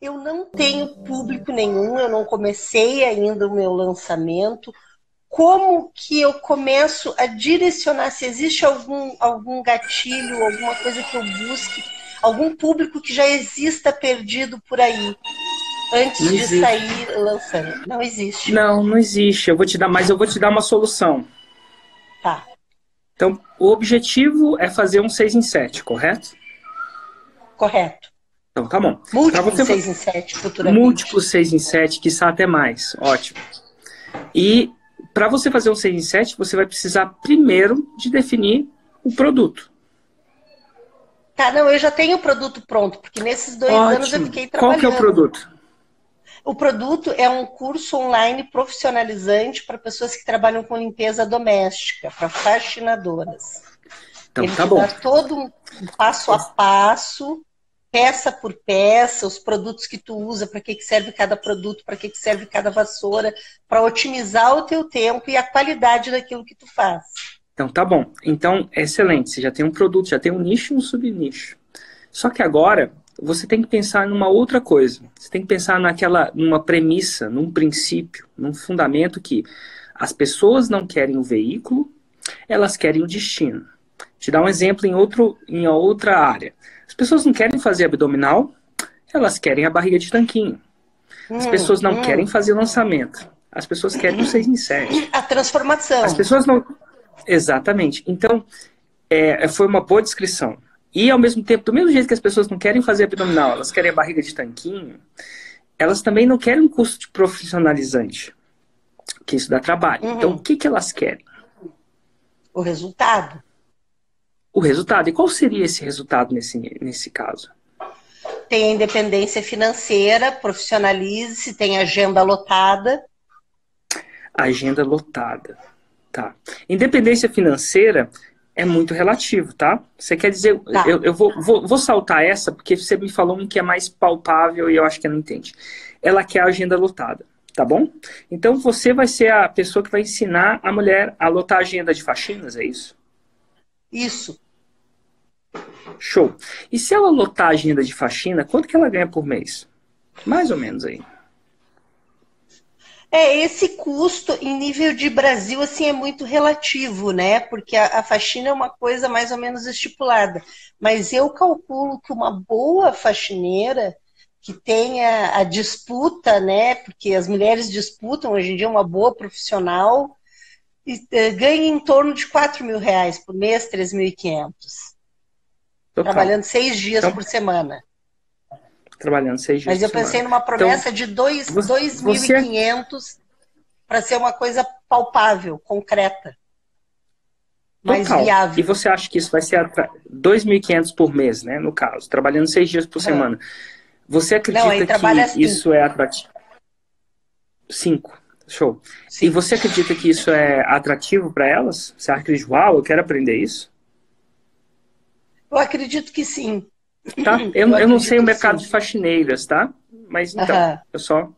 Eu não tenho público nenhum, eu não comecei ainda o meu lançamento. Como que eu começo a direcionar? Se existe algum, algum gatilho, alguma coisa que eu busque, algum público que já exista perdido por aí, antes não de existe. sair lançando? Não existe. Não, não existe. Eu vou te dar, mas eu vou te dar uma solução. Tá. Então, o objetivo é fazer um 6 em 7, correto? Correto. Então, tá bom. Múltiplo você... 6 em 7, futuramente. Múltiplo 6 em 7, quiçá até mais. Ótimo. E para você fazer um 6 em 7, você vai precisar primeiro de definir o produto. Tá, não, eu já tenho o produto pronto, porque nesses dois Ótimo. anos eu fiquei trabalhando. Qual que é o produto? O produto é um curso online profissionalizante para pessoas que trabalham com limpeza doméstica, para faxinadoras. Então, Ele tá bom. dá todo um passo a passo peça por peça, os produtos que tu usa, para que, que serve cada produto, para que, que serve cada vassoura, para otimizar o teu tempo e a qualidade daquilo que tu faz. Então tá bom. Então, excelente. Você já tem um produto, já tem um nicho e um subnicho. Só que agora você tem que pensar numa outra coisa. Você tem que pensar naquela, numa premissa, num princípio, num fundamento que as pessoas não querem o veículo, elas querem o destino. Te dar um exemplo em, outro, em outra área. As pessoas não querem fazer abdominal, elas querem a barriga de tanquinho. As hum, pessoas não hum. querem fazer lançamento. As pessoas querem o 6 em 7. A transformação. As pessoas não. Exatamente. Então, é, foi uma boa descrição. E, ao mesmo tempo, do mesmo jeito que as pessoas não querem fazer abdominal, elas querem a barriga de tanquinho, elas também não querem um curso de profissionalizante, que isso dá trabalho. Uhum. Então, o que, que elas querem? O resultado o resultado. E qual seria esse resultado nesse, nesse caso? Tem a independência financeira, profissionalize-se, tem agenda lotada. Agenda lotada. Tá. Independência financeira é muito relativo, tá? Você quer dizer, tá. eu, eu vou, vou, vou, saltar essa, porque você me falou um que é mais palpável e eu acho que ela entende. Ela quer a agenda lotada, tá bom? Então você vai ser a pessoa que vai ensinar a mulher a lotar a agenda de faxinas, é isso? Isso. Show. E se ela lotar a agenda de faxina, quanto que ela ganha por mês? Mais ou menos aí. É, esse custo em nível de Brasil assim é muito relativo, né? Porque a, a, faxina é uma coisa mais ou menos estipulada. Mas eu calculo que uma boa faxineira que tenha a disputa, né? Porque as mulheres disputam hoje em dia uma boa profissional e, eh, ganha em torno de 4 mil reais por mês, 3.500. Total. Trabalhando seis dias então, por semana. Trabalhando seis dias Mas eu pensei numa promessa então, de 2.500 para ser uma coisa palpável, concreta. Mais Total. viável. E você acha que isso vai ser 2.500 por mês, né? No caso, trabalhando seis dias por semana. Você acredita Não, que isso é atrativo? Cinco. Show. E você acredita que isso é atrativo para elas? Você acredita, uau, eu quero aprender isso? Eu acredito que sim. Tá? Eu, eu, eu não sei o mercado sim. de faxineiras, tá? Mas então, eu só.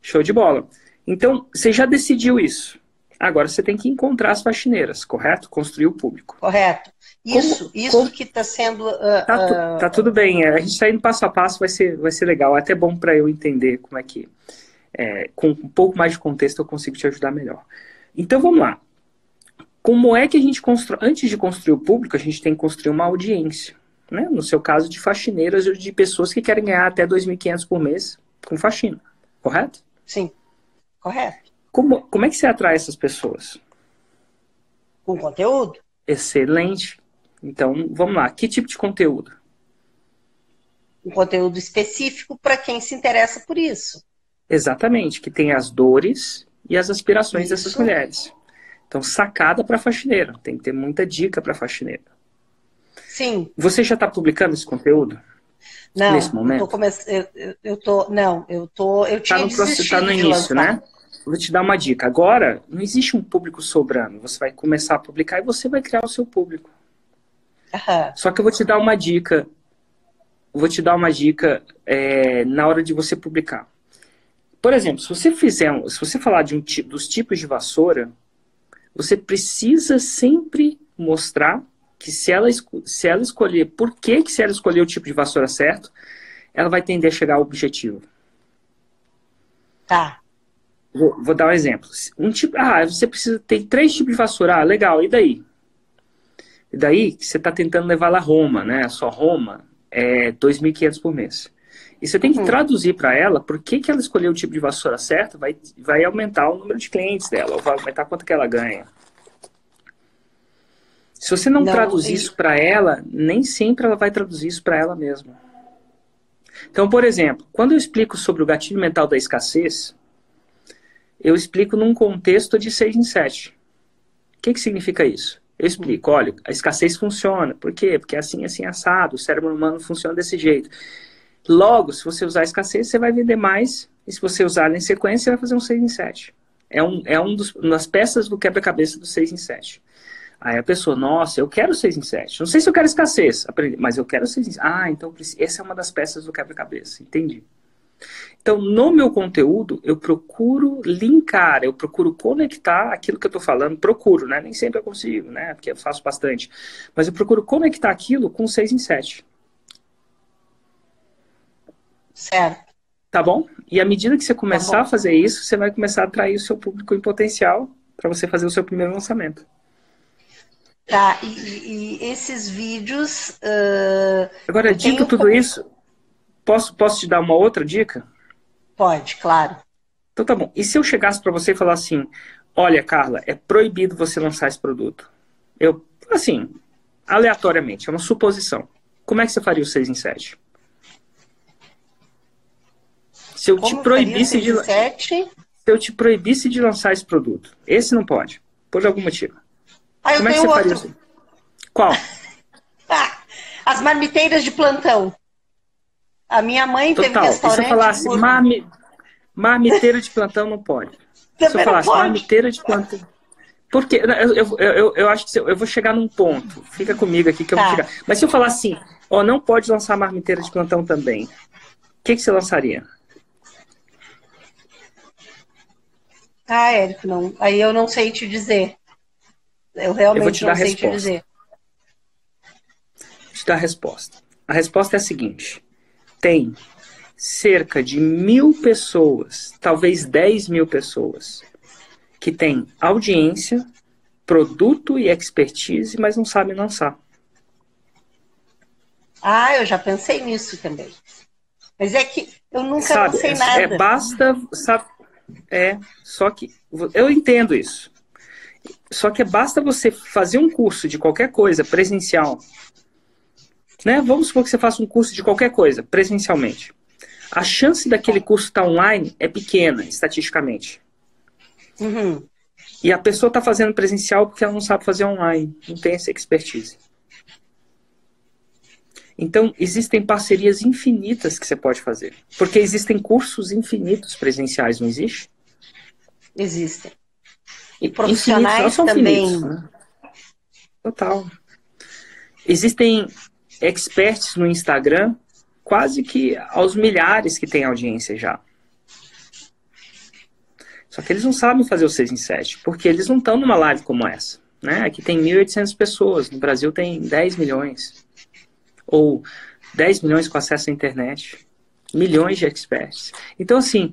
Show de bola. Então, você já decidiu isso. Agora você tem que encontrar as faxineiras, correto? Construir o público. Correto. Isso, como, isso como... que está sendo. Uh, tá, tu, tá, tudo bem. A gente está indo passo a passo, vai ser, vai ser legal. É até bom para eu entender como é que. É, com um pouco mais de contexto eu consigo te ajudar melhor. Então vamos lá como é que a gente constrói, antes de construir o público, a gente tem que construir uma audiência. Né? No seu caso, de faxineiras ou de pessoas que querem ganhar até 2.500 por mês com faxina, correto? Sim, correto. Como, como é que você atrai essas pessoas? Com conteúdo. Excelente. Então, vamos lá. Que tipo de conteúdo? Um conteúdo específico para quem se interessa por isso. Exatamente, que tem as dores e as aspirações isso. dessas mulheres. Então, sacada para faxineira. Tem que ter muita dica para faxineira. Sim. Você já está publicando esse conteúdo? Não, nesse momento? Eu, come... eu, eu tô, não, eu tô, eu tinha tá no, processo, tá no início, né? Vou te dar uma dica. Agora, não existe um público sobrando. Você vai começar a publicar e você vai criar o seu público. Uhum. Só que eu vou te dar uma dica. Vou te dar uma dica é, na hora de você publicar. Por exemplo, se você fizer, se você falar de um dos tipos de vassoura, você precisa sempre mostrar que se ela, se ela escolher, por que, que se ela escolher o tipo de vassoura certo, ela vai tender a chegar ao objetivo. Tá. Vou, vou, dar um exemplo. Um tipo, ah, você precisa ter três tipos de vassoura. Ah, legal, e daí? E daí você está tentando levar lá Roma, né? Só Roma é 2.500 por mês. E você tem que uhum. traduzir para ela por que, que ela escolheu o tipo de vassoura certo, vai, vai aumentar o número de clientes dela, ou vai aumentar quanto que ela ganha. Se você não, não traduzir isso para ela, nem sempre ela vai traduzir isso para ela mesma. Então, por exemplo, quando eu explico sobre o gatilho mental da escassez, eu explico num contexto de 6 em 7. O que, que significa isso? Eu explico, olha, a escassez funciona. Por quê? Porque é assim, assim, assado. O cérebro humano funciona desse jeito. Logo, se você usar escassez, você vai vender mais. E se você usar em sequência, você vai fazer um 6 em 7. É, um, é um dos, uma das peças do quebra-cabeça do 6 em 7. Aí a pessoa, nossa, eu quero 6 em 7. Não sei se eu quero escassez, mas eu quero 6 em 7. Ah, então essa é uma das peças do quebra-cabeça. Entendi. Então, no meu conteúdo, eu procuro linkar, eu procuro conectar aquilo que eu estou falando, procuro, né? Nem sempre eu consigo, né? Porque eu faço bastante. Mas eu procuro conectar aquilo com 6 em 7. Certo. Tá bom? E à medida que você tá começar tá a fazer isso, você vai começar a atrair o seu público em potencial para você fazer o seu primeiro lançamento. Tá, e, e esses vídeos. Uh, Agora, dito tudo isso, Posso, posso te dar uma outra dica? Pode, claro. Então tá bom. E se eu chegasse para você e falar assim: olha, Carla, é proibido você lançar esse produto? Eu, assim, aleatoriamente, é uma suposição. Como é que você faria o 6 em 7? Se eu Como te proibisse de. 7? Se eu te proibisse de lançar esse produto, esse não pode, por algum motivo. Ah, Como é que você outro. faria? Qual? ah, as marmiteiras de plantão. A minha mãe Total. teve restaurante... se eu falasse por... marmi... marmiteira de plantão, não pode. Também se eu falasse marmiteira de plantão... Porque eu, eu, eu, eu, acho que eu, vou chegar num ponto. Fica comigo aqui que eu vou tá. chegar. Mas se eu falar assim, ó, não pode lançar marmiteira de plantão também, o que, que você lançaria? Ah, Érico, não. Aí eu não sei te dizer. Eu realmente eu vou te não dar sei resposta. te dizer. Vou te dar a resposta. A resposta é a seguinte: tem cerca de mil pessoas, talvez 10 mil pessoas, que têm audiência, produto e expertise, mas não sabem lançar. Ah, eu já pensei nisso também. Mas é que eu nunca sabe, lancei é, nada. É, basta, sabe, é, só que eu entendo isso. Só que basta você fazer um curso de qualquer coisa presencial né? Vamos supor que você faça um curso de qualquer coisa, presencialmente. A chance daquele curso estar online é pequena, estatisticamente. Uhum. E a pessoa está fazendo presencial porque ela não sabe fazer online, não tem essa expertise. Então, existem parcerias infinitas que você pode fazer. Porque existem cursos infinitos presenciais, não existe? Existem. E profissionais também. Infinitos, né? Total. Existem experts no Instagram, quase que aos milhares que tem audiência já. Só que eles não sabem fazer o 6 em 7, porque eles não estão numa live como essa. Né? Aqui tem 1.800 pessoas, no Brasil tem 10 milhões. Ou 10 milhões com acesso à internet. Milhões de experts. Então, assim,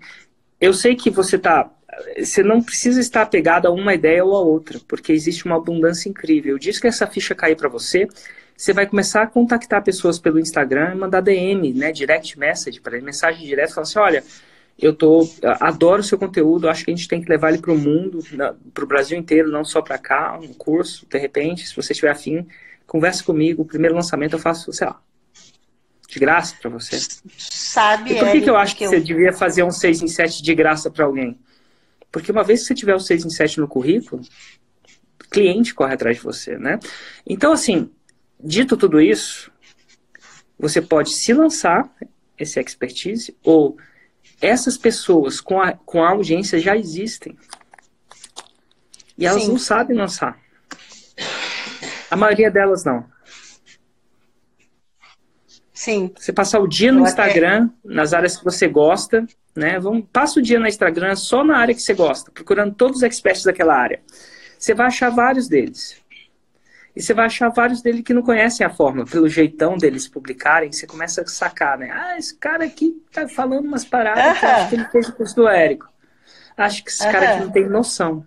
eu sei que você tá. Você não precisa estar apegado a uma ideia ou a outra, porque existe uma abundância incrível. Disse que essa ficha cair para você, você vai começar a contactar pessoas pelo Instagram e mandar DM, né, direct message, para mensagem direta, falar assim, olha, eu tô, adoro o seu conteúdo, acho que a gente tem que levar ele para o mundo, para o Brasil inteiro, não só para cá, um curso, de repente, se você estiver afim, converse comigo, o primeiro lançamento eu faço, sei lá, de graça para você. Sabe, e por que, que eu acho que, eu... você devia fazer um 6 em 7 de graça para alguém? Porque uma vez que você tiver o 6 em 7 no currículo, cliente corre atrás de você, né? Então, assim, Dito tudo isso, você pode se lançar esse expertise ou essas pessoas com a, com a audiência já existem. E elas Sim. não sabem lançar. A maioria delas não. Sim. Você passar o dia no Eu Instagram, até... nas áreas que você gosta, né? Vamos, passa o dia no Instagram só na área que você gosta, procurando todos os experts daquela área. Você vai achar vários deles. E você vai achar vários dele que não conhecem a fórmula. Pelo jeitão deles publicarem, você começa a sacar, né? Ah, esse cara aqui tá falando umas paradas que acho que ele fez o curso do Érico. Acho que esse cara aqui não tem noção.